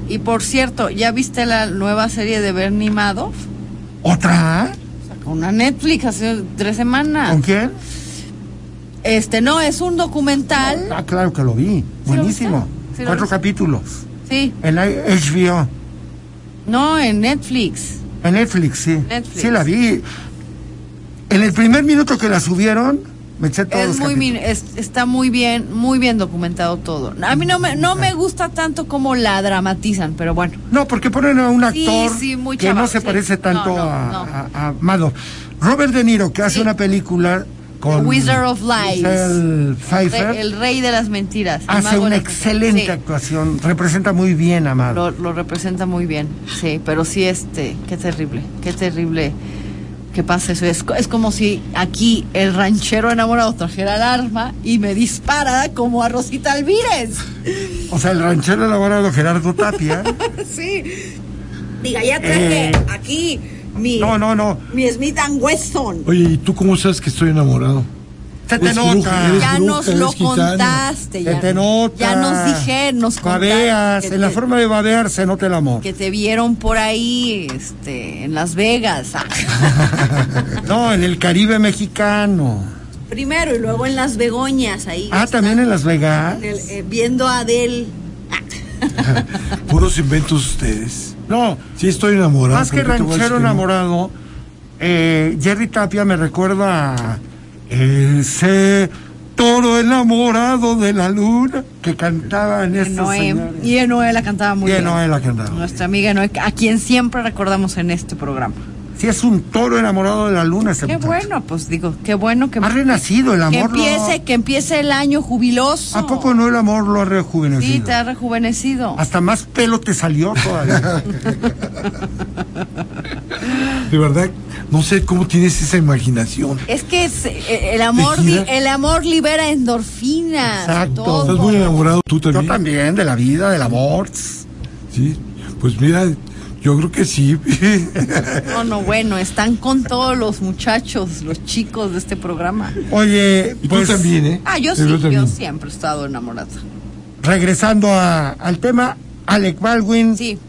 Y por cierto, ¿ya viste la nueva serie de Bernie Madoff? ¿Otra? Sacó una Netflix hace tres semanas. ¿Con quién? Este, no, es un documental. Ah, claro que lo vi. Buenísimo. viste? Sí lo Cuatro viste. capítulos. Sí. En HBO. No, en Netflix. En Netflix, sí. Netflix. Sí, la vi. En el primer minuto que la subieron, me eché todos Es los muy, capítulos. min- es- está muy bien, muy bien documentado todo. A mí no me, no me gusta tanto como la dramatizan, pero bueno. No, porque ponen a un actor sí, muy que no se sí. parece tanto No, no, a, no. a- a Madoff. Robert De Niro, que hace una película con... Wizard of Lies. Pfeiffer, el rey de las mentiras. hace una excelente Sí, actuación. Representa muy bien a lo, lo representa muy bien, sí, pero sí, este, qué terrible, qué terrible que pase eso. Es, co- es como si aquí el ranchero enamorado trajera el arma y me dispara como a Rosita Alvírez. O sea, el ranchero elaborado Gerardo Tapia. [laughs] sí. Diga, ya traje Eh. aquí mi, no, no, no. mi Smith and Wesson. Oye, ¿y tú cómo sabes que estoy enamorado? Se te Eres nota. bruja, Ya bruja, nos lo contaste. Se Ya, te nota. ya nos dije, nos que En la forma de babear se nota el amor. que te vieron por ahí, este, en Las Vegas. ah. [laughs] No, en el Caribe mexicano. Primero y luego en Las Begoñas, ahí. Ah, también en Las Vegas. en el- eh, viendo a Adele. Ah. [laughs] Puros inventos ustedes. No, Sí, estoy enamorado. más que pero ¿qué te voy a decir ranchero que no? enamorado, eh, Jerry Tapia me recuerda a ese toro enamorado de la luna que cantaban estos Noé. señores. Y Noé la cantaba muy Y bien. Noé la cantaba. Nuestra amiga Noé, a quien siempre recordamos en este programa. Sí, es un toro enamorado de la luna ese Qué muchacho. bueno, pues digo, qué bueno que, Ha renacido el que amor. lo- empiece, que empiece el año jubiloso. ¿A poco no el amor lo ha Sí, rejuvenecido? te ha rejuvenecido. Hasta más pelo te salió todavía. [laughs] De verdad, no sé cómo tienes esa imaginación. Es que es, eh, el amor el amor libera endorfinas. Exacto. todo. Estás muy enamorado tú Yo también. también, de la vida, del amor. Sí. Pues mira, yo creo que sí. [laughs] No, no, bueno, están con todos los muchachos, los chicos de este programa. Oye, y pues tú también, ¿eh? Ah, yo sí, yo también. siempre he estado enamorada. regresando a- al tema, Alec Baldwin, Sí,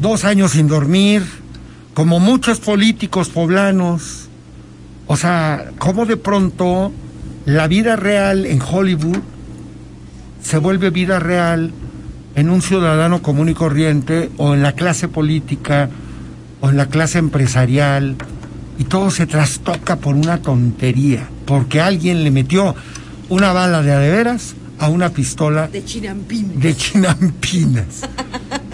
dos años sin dormir, como muchos políticos poblanos. O sea, cómo de pronto la vida real en Hollywood se vuelve vida real en un ciudadano común y corriente o en la clase política o en la clase empresarial y todo se trastoca por una tontería, porque alguien le metió una bala de a de veras a una pistola de Chinampín. de chinampinas.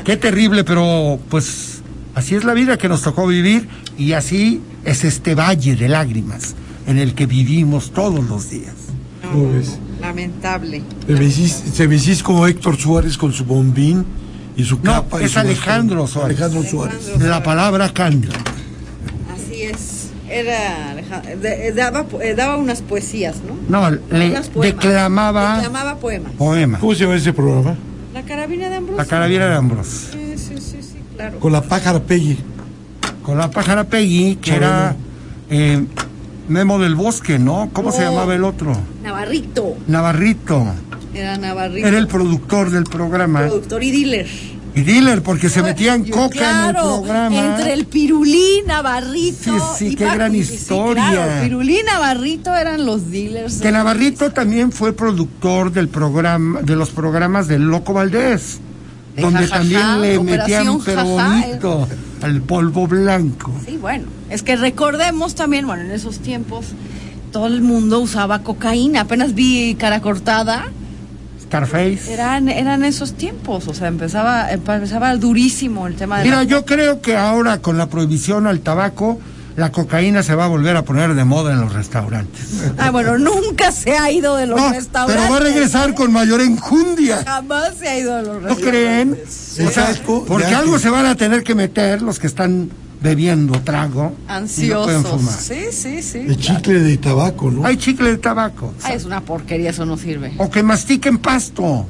Qué terrible, pero pues así es la vida que nos tocó vivir y así es este valle de lágrimas en el que vivimos todos los días. Lamentable. Te vestís, te vestís como Héctor Suárez con su bombín y su No, capa. y es su Alejandro. Suárez. Alejandro Suárez. La palabra cambia. Así es. Era de- eh, daba, eh, daba unas poesías, ¿no? No, le poemas. declamaba Declamaba poemas. poema. ¿Cómo se llama ese programa? La carabina de Ambrosio. La carabina de Ambros. Sí, sí, sí, sí, claro. Con la pájara Peggy. Con la pájara Peggy, que era eh, Memo del Bosque, ¿no? ¿Cómo se llamaba el otro? Navarrito. Navarrito. Era Navarrito. Era el productor del programa. productor y dealer. Y dealer, porque se metían Yo- coca en el programa. Entre el Pirulí, Navarrito. Sí, sí, y qué Paco. gran Sí, sí, historia. claro, Pirulí y Navarrito eran los dealers. Que Navarrito también fue productor del programa, de los programas del Loco Valdés, De donde también le metían pero bonito al polvo blanco. Sí, bueno. Es que recordemos también, bueno, en esos tiempos todo el mundo usaba cocaína. Apenas vi cara cortada. Scarface. Eran, eran esos tiempos. O sea, empezaba, empezaba durísimo el tema de Mira, la- yo creo que ahora con la prohibición al tabaco, la cocaína se va a volver a poner de moda en los restaurantes. Ah, bueno, nunca se ha ido de los No, restaurantes. pero va a regresar con mayor enjundia. Jamás se ha ido de los ¿No restaurantes. creen? El O sea, porque algo se van a tener que meter los que están bebiendo trago. y no pueden Ansiosos. fumar. sí, sí, sí. El chicle de tabaco, ¿no? Hay chicle de tabaco. Ay, es una porquería, eso no sirve. O que mastiquen pasto.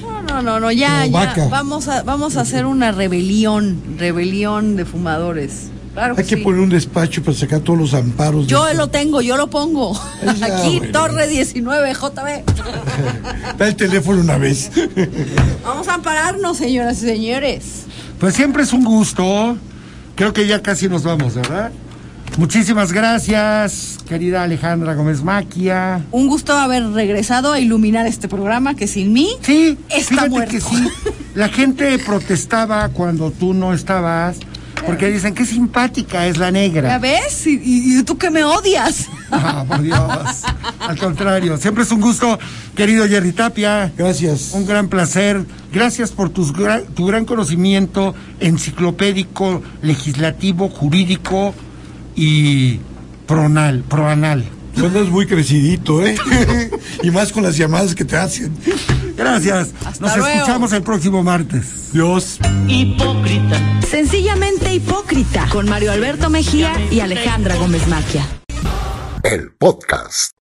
No, no, no, no, ya, ya. vaca. Vamos a, vamos a hacer una rebelión, rebelión de fumadores. Claro Hay que sí. poner un despacho para sacar todos los amparos. Yo lo tengo, yo lo pongo. [laughs] Ya, Aquí, bueno. Torre 19, JB. [laughs] Da el teléfono una vez. [laughs] Vamos a ampararnos, señoras y señores. Pues siempre es un gusto. Creo que ya casi nos vamos, ¿verdad? Muchísimas gracias, querida Alejandra Gómez Maquia. Un gusto haber regresado a iluminar este programa que sin mí Sí, Está fíjate muerto. que sí. La gente protestaba cuando tú no estabas, porque dicen que simpática es la ¿Ya negra. ves? ¿Y, tú que me odias? [laughs] Ah, por Dios. Al contrario, siempre es un gusto, querido Jerry Tapia. Gracias. Un gran placer. Gracias por tus tu gran conocimiento enciclopédico, legislativo, jurídico y pronal, proanal. Tú andas muy crecidito, ¿eh? [laughs] y más con las llamadas que te hacen. Gracias. Hasta Nos luego. escuchamos el próximo martes. Dios. Hipócrita. Sencillamente hipócrita con Mario Alberto Mejía y Alejandra Gómez Maquia. El podcast.